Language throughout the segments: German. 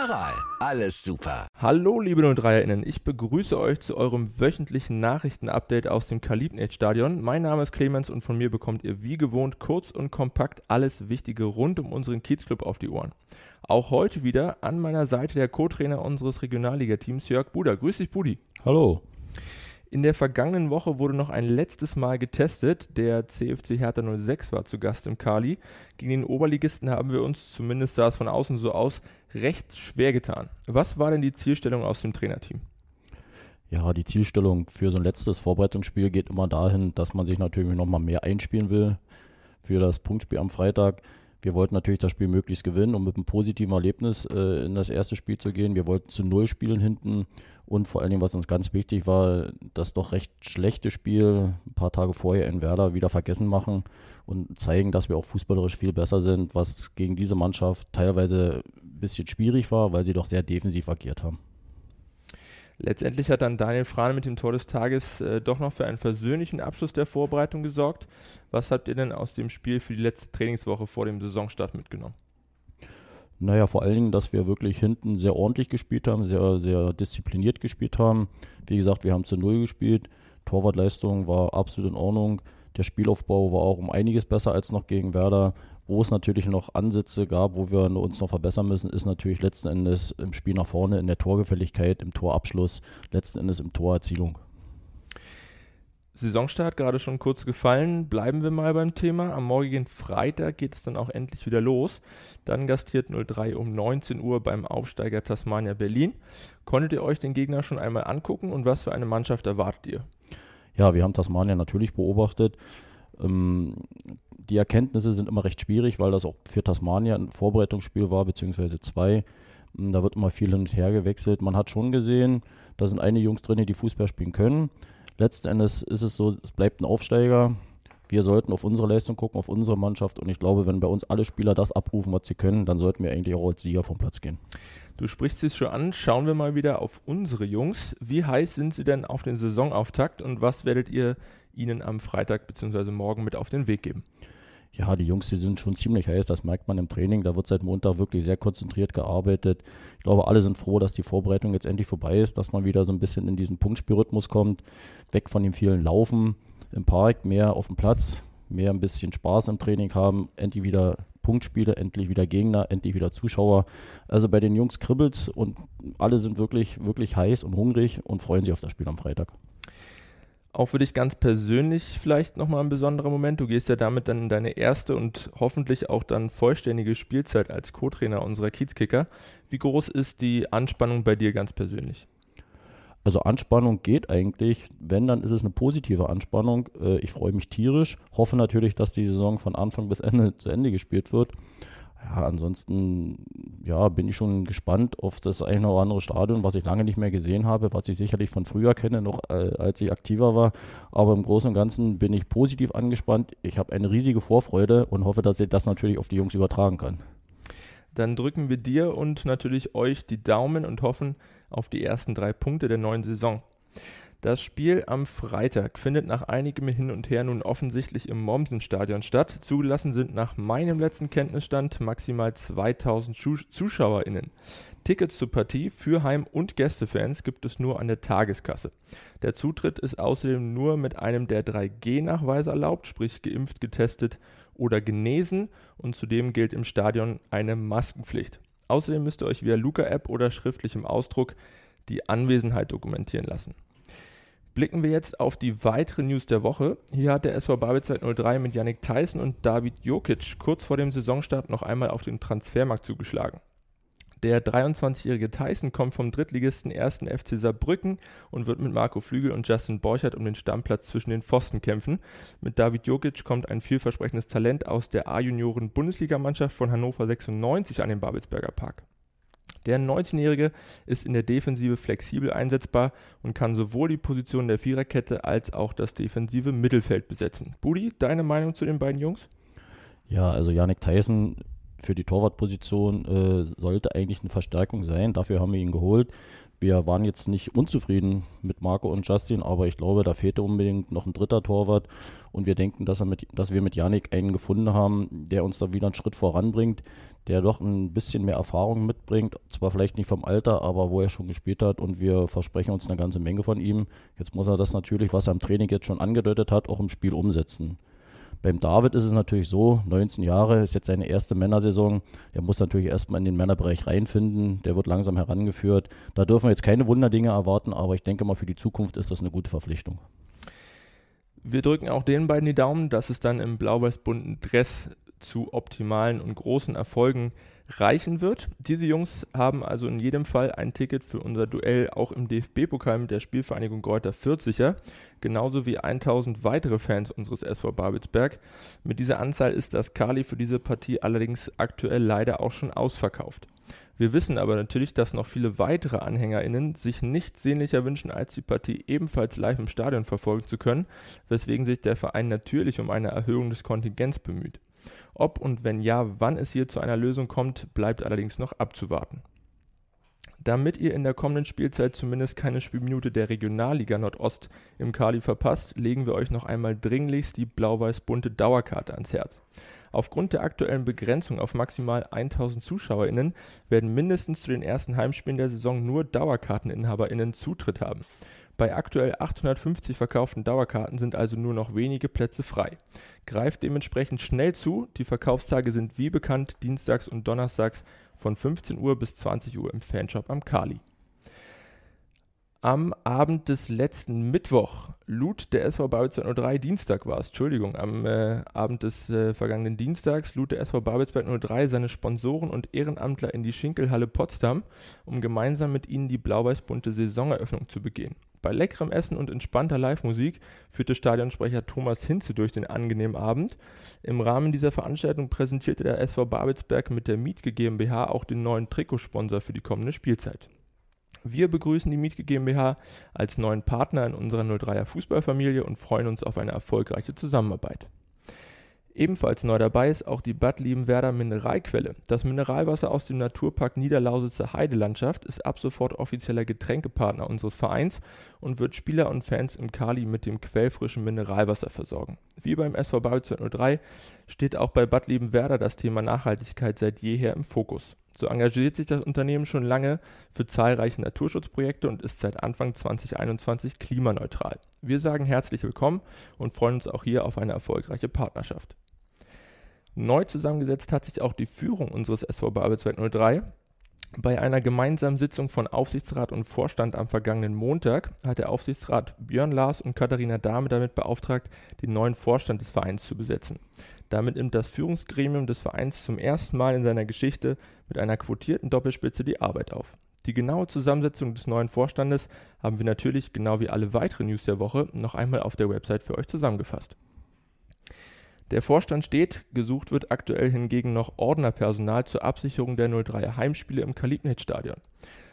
Aral, alles super. Hallo liebe 03erInnen, ich begrüße euch zu eurem wöchentlichen Nachrichtenupdate aus dem Kalibnet-Stadion. Mein Name ist Clemens und von mir bekommt ihr wie gewohnt kurz und kompakt alles Wichtige rund um unseren Kiezclub auf die Ohren. Auch heute wieder an meiner Seite der Co-Trainer unseres Regionalligateams, Jörg Buder. Grüß dich, Budi. Hallo. In der vergangenen Woche wurde noch ein letztes Mal getestet. Der CFC Hertha 06 war zu Gast im Kali. Gegen den Oberligisten haben wir uns, zumindest sah es von außen so aus, recht schwer getan. Was war denn die Zielstellung aus dem Trainerteam? Ja, die Zielstellung für so ein letztes Vorbereitungsspiel geht immer dahin, dass man sich natürlich nochmal mehr einspielen will für das Punktspiel am Freitag. Wir wollten natürlich das Spiel möglichst gewinnen, um mit einem positiven Erlebnis äh, in das erste Spiel zu gehen. Wir wollten zu Null spielen hinten und vor allen Dingen, was uns ganz wichtig war, das doch recht schlechte Spiel ein paar Tage vorher in Werder wieder vergessen machen und zeigen, dass wir auch fußballerisch viel besser sind, was gegen diese Mannschaft teilweise ein bisschen schwierig war, weil sie doch sehr defensiv agiert haben. Letztendlich hat dann Daniel Frane mit dem Tor des Tages äh, doch noch für einen versöhnlichen Abschluss der Vorbereitung gesorgt. Was habt ihr denn aus dem Spiel für die letzte Trainingswoche vor dem Saisonstart mitgenommen? Naja, vor allen Dingen, dass wir wirklich hinten sehr ordentlich gespielt haben, sehr, sehr diszipliniert gespielt haben. Wie gesagt, wir haben zu Null gespielt. Torwartleistung war absolut in Ordnung. Der Spielaufbau war auch um einiges besser als noch gegen Werder. Wo es natürlich noch Ansätze gab, wo wir uns noch verbessern müssen, ist natürlich letzten Endes im Spiel nach vorne, in der Torgefälligkeit, im Torabschluss, letzten Endes im Torerzielung. Saisonstart gerade schon kurz gefallen. Bleiben wir mal beim Thema. Am morgigen Freitag geht es dann auch endlich wieder los. Dann gastiert 03 um 19 Uhr beim Aufsteiger Tasmania Berlin. Konntet ihr euch den Gegner schon einmal angucken und was für eine Mannschaft erwartet ihr? Ja, wir haben Tasmania natürlich beobachtet. Ähm, die Erkenntnisse sind immer recht schwierig, weil das auch für Tasmania ein Vorbereitungsspiel war, beziehungsweise zwei. Hm, da wird immer viel hin und her gewechselt. Man hat schon gesehen, da sind einige Jungs drin, die Fußball spielen können. Letzten Endes ist es so, es bleibt ein Aufsteiger. Wir sollten auf unsere Leistung gucken, auf unsere Mannschaft. Und ich glaube, wenn bei uns alle Spieler das abrufen, was sie können, dann sollten wir eigentlich auch als Sieger vom Platz gehen. Du sprichst es schon an. Schauen wir mal wieder auf unsere Jungs. Wie heiß sind sie denn auf den Saisonauftakt und was werdet ihr ihnen am Freitag bzw. morgen mit auf den Weg geben? ja, die Jungs, die sind schon ziemlich heiß, das merkt man im Training. Da wird seit Montag wirklich sehr konzentriert gearbeitet. Ich glaube, alle sind froh, dass die Vorbereitung jetzt endlich vorbei ist, dass man wieder so ein bisschen in diesen Punktspielrhythmus kommt, weg von dem vielen Laufen im Park, mehr auf dem Platz, mehr ein bisschen Spaß im Training haben, endlich wieder Punktspiele, endlich wieder Gegner, endlich wieder Zuschauer. Also bei den Jungs kribbelt's und alle sind wirklich, wirklich heiß und hungrig und freuen sich auf das Spiel am Freitag. Auch für dich ganz persönlich vielleicht nochmal ein besonderer Moment. Du gehst ja damit dann in deine erste und hoffentlich auch dann vollständige Spielzeit als Co-Trainer unserer Kiezkicker. Wie groß ist die Anspannung bei dir ganz persönlich? Also Anspannung geht eigentlich, wenn, dann ist es eine positive Anspannung. Äh, ich freue mich tierisch, hoffe natürlich, dass die Saison von Anfang bis Ende zu Ende gespielt wird. Ja, ansonsten ja, bin ich schon gespannt auf das eine oder andere Stadion, was ich lange nicht mehr gesehen habe, was ich sicherlich von früher kenne, noch äh, als ich aktiver war. Aber im Großen und Ganzen bin ich positiv angespannt. Ich habe eine riesige Vorfreude und hoffe, dass ich das natürlich auf die Jungs übertragen kann. Dann drücken wir dir und natürlich euch die Daumen und hoffen auf die ersten drei Punkte der neuen Saison. Das Spiel am Freitag findet nach einigem Hin und Her nun offensichtlich im Mommsen-Stadion statt. Zugelassen sind nach meinem letzten Kenntnisstand maximal 2000 ZuschauerInnen. Tickets zur Partie für Heim- und Gästefans gibt es nur an der Tageskasse. Der Zutritt ist außerdem nur mit einem der 3G-Nachweise erlaubt, sprich geimpft, getestet oder genesen und zudem gilt im Stadion eine Maskenpflicht. Außerdem müsst ihr euch via Luca-App oder schriftlichem Ausdruck die Anwesenheit dokumentieren lassen. Blicken wir jetzt auf die weiteren News der Woche. Hier hat der SV Babelzeit 03 mit Yannick Tyson und David Jokic kurz vor dem Saisonstart noch einmal auf den Transfermarkt zugeschlagen. Der 23-jährige Tyson kommt vom Drittligisten 1. FC Saarbrücken und wird mit Marco Flügel und Justin Borchert um den Stammplatz zwischen den Pfosten kämpfen. Mit David Jokic kommt ein vielversprechendes Talent aus der A-Junioren-Bundesligamannschaft von Hannover 96 an den Babelsberger Park. Der 19-Jährige ist in der Defensive flexibel einsetzbar und kann sowohl die Position der Viererkette als auch das defensive Mittelfeld besetzen. Budi, deine Meinung zu den beiden Jungs? Ja, also Yannick Tyson für die Torwartposition äh, sollte eigentlich eine Verstärkung sein. Dafür haben wir ihn geholt. Wir waren jetzt nicht unzufrieden mit Marco und Justin, aber ich glaube, da fehlte unbedingt noch ein dritter Torwart. Und wir denken, dass, mit, dass wir mit Janik einen gefunden haben, der uns da wieder einen Schritt voranbringt, der doch ein bisschen mehr Erfahrung mitbringt. Zwar vielleicht nicht vom Alter, aber wo er schon gespielt hat. Und wir versprechen uns eine ganze Menge von ihm. Jetzt muss er das natürlich, was er im Training jetzt schon angedeutet hat, auch im Spiel umsetzen. Beim David ist es natürlich so, 19 Jahre ist jetzt seine erste Männersaison. Er muss natürlich erstmal in den Männerbereich reinfinden. Der wird langsam herangeführt. Da dürfen wir jetzt keine Wunderdinge erwarten, aber ich denke mal, für die Zukunft ist das eine gute Verpflichtung. Wir drücken auch den beiden die Daumen, dass es dann im blau-weiß-bunten Dress zu optimalen und großen Erfolgen reichen wird. Diese Jungs haben also in jedem Fall ein Ticket für unser Duell auch im DFB-Pokal mit der Spielvereinigung Greuther 40er, genauso wie 1000 weitere Fans unseres SV Babelsberg. Mit dieser Anzahl ist das Kali für diese Partie allerdings aktuell leider auch schon ausverkauft. Wir wissen aber natürlich, dass noch viele weitere AnhängerInnen sich nichts sehnlicher wünschen, als die Partie ebenfalls live im Stadion verfolgen zu können, weswegen sich der Verein natürlich um eine Erhöhung des Kontingents bemüht. Ob und wenn ja, wann es hier zu einer Lösung kommt, bleibt allerdings noch abzuwarten. Damit ihr in der kommenden Spielzeit zumindest keine Spielminute der Regionalliga Nordost im Kali verpasst, legen wir euch noch einmal dringlichst die blau-weiß-bunte Dauerkarte ans Herz. Aufgrund der aktuellen Begrenzung auf maximal 1000 ZuschauerInnen werden mindestens zu den ersten Heimspielen der Saison nur DauerkarteninhaberInnen Zutritt haben. Bei aktuell 850 verkauften Dauerkarten sind also nur noch wenige Plätze frei. Greift dementsprechend schnell zu. Die Verkaufstage sind wie bekannt dienstags und donnerstags von 15 Uhr bis 20 Uhr im Fanshop am Kali. Am Abend des letzten Mittwoch lud der SV Babelsberg 03, Dienstag war es, Entschuldigung, am äh, Abend des äh, vergangenen Dienstags lud der SV Babelsberg 03 seine Sponsoren und Ehrenamtler in die Schinkelhalle Potsdam, um gemeinsam mit ihnen die blau-weiß-bunte Saisoneröffnung zu begehen. Bei leckerem Essen und entspannter Live-Musik führte Stadionsprecher Thomas Hinze durch den angenehmen Abend. Im Rahmen dieser Veranstaltung präsentierte der SV Babelsberg mit der Mietge GmbH auch den neuen Trikotsponsor für die kommende Spielzeit. Wir begrüßen die Mietge GmbH als neuen Partner in unserer 03er Fußballfamilie und freuen uns auf eine erfolgreiche Zusammenarbeit. Ebenfalls neu dabei ist auch die Bad Liebenwerder Mineralquelle. Das Mineralwasser aus dem Naturpark Niederlausitzer Heidelandschaft ist ab sofort offizieller Getränkepartner unseres Vereins und wird Spieler und Fans im Kali mit dem quellfrischen Mineralwasser versorgen. Wie beim SV Babelsberg 03 steht auch bei Bad Liebenwerder das Thema Nachhaltigkeit seit jeher im Fokus. So engagiert sich das Unternehmen schon lange für zahlreiche Naturschutzprojekte und ist seit Anfang 2021 klimaneutral. Wir sagen herzlich willkommen und freuen uns auch hier auf eine erfolgreiche Partnerschaft. Neu zusammengesetzt hat sich auch die Führung unseres SV Babelsberg 03. Bei einer gemeinsamen Sitzung von Aufsichtsrat und Vorstand am vergangenen Montag hat der Aufsichtsrat Björn Lars und Katharina Dahme damit beauftragt, den neuen Vorstand des Vereins zu besetzen. Damit nimmt das Führungsgremium des Vereins zum ersten Mal in seiner Geschichte mit einer quotierten Doppelspitze die Arbeit auf. Die genaue Zusammensetzung des neuen Vorstandes haben wir natürlich, genau wie alle weiteren News der Woche, noch einmal auf der Website für euch zusammengefasst. Der Vorstand steht, gesucht wird aktuell hingegen noch Ordnerpersonal zur Absicherung der 03er Heimspiele im Kalibnet-Stadion.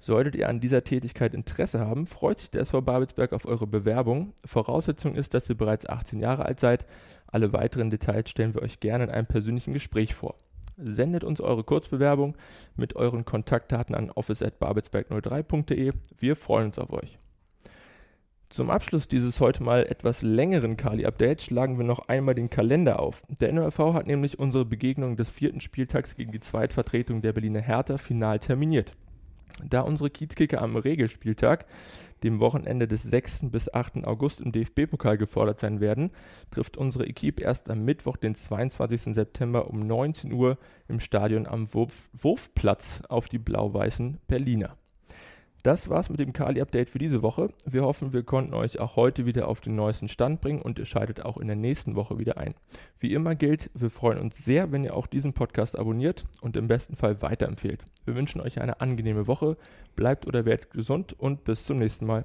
Solltet ihr an dieser Tätigkeit Interesse haben, freut sich der SV Babelsberg auf eure Bewerbung. Voraussetzung ist, dass ihr bereits 18 Jahre alt seid. Alle weiteren Details stellen wir euch gerne in einem persönlichen Gespräch vor. Sendet uns eure Kurzbewerbung mit euren Kontaktdaten an office@babelsberg03.de. Wir freuen uns auf euch. Zum Abschluss dieses heute mal etwas längeren Kali-Updates schlagen wir noch einmal den Kalender auf. Der NORV hat nämlich unsere Begegnung des vierten Spieltags gegen die Zweitvertretung der Berliner Hertha final terminiert. Da unsere Kiezkicker am Regelspieltag, dem Wochenende des 6. bis 8. August im DFB-Pokal gefordert sein werden, trifft unsere Equipe erst am Mittwoch, den 22. September um 19 Uhr im Stadion am Wurf Wurfplatz auf die blau-weißen Berliner. Das war's mit dem Kali-Update für diese Woche. Wir hoffen, wir konnten euch auch heute wieder auf den neuesten Stand bringen und ihr schaltet auch in der nächsten Woche wieder ein. Wie immer gilt, wir freuen uns sehr, wenn ihr auch diesen Podcast abonniert und im besten Fall weiterempfehlt. Wir wünschen euch eine angenehme Woche, bleibt oder werdet gesund und bis zum nächsten Mal.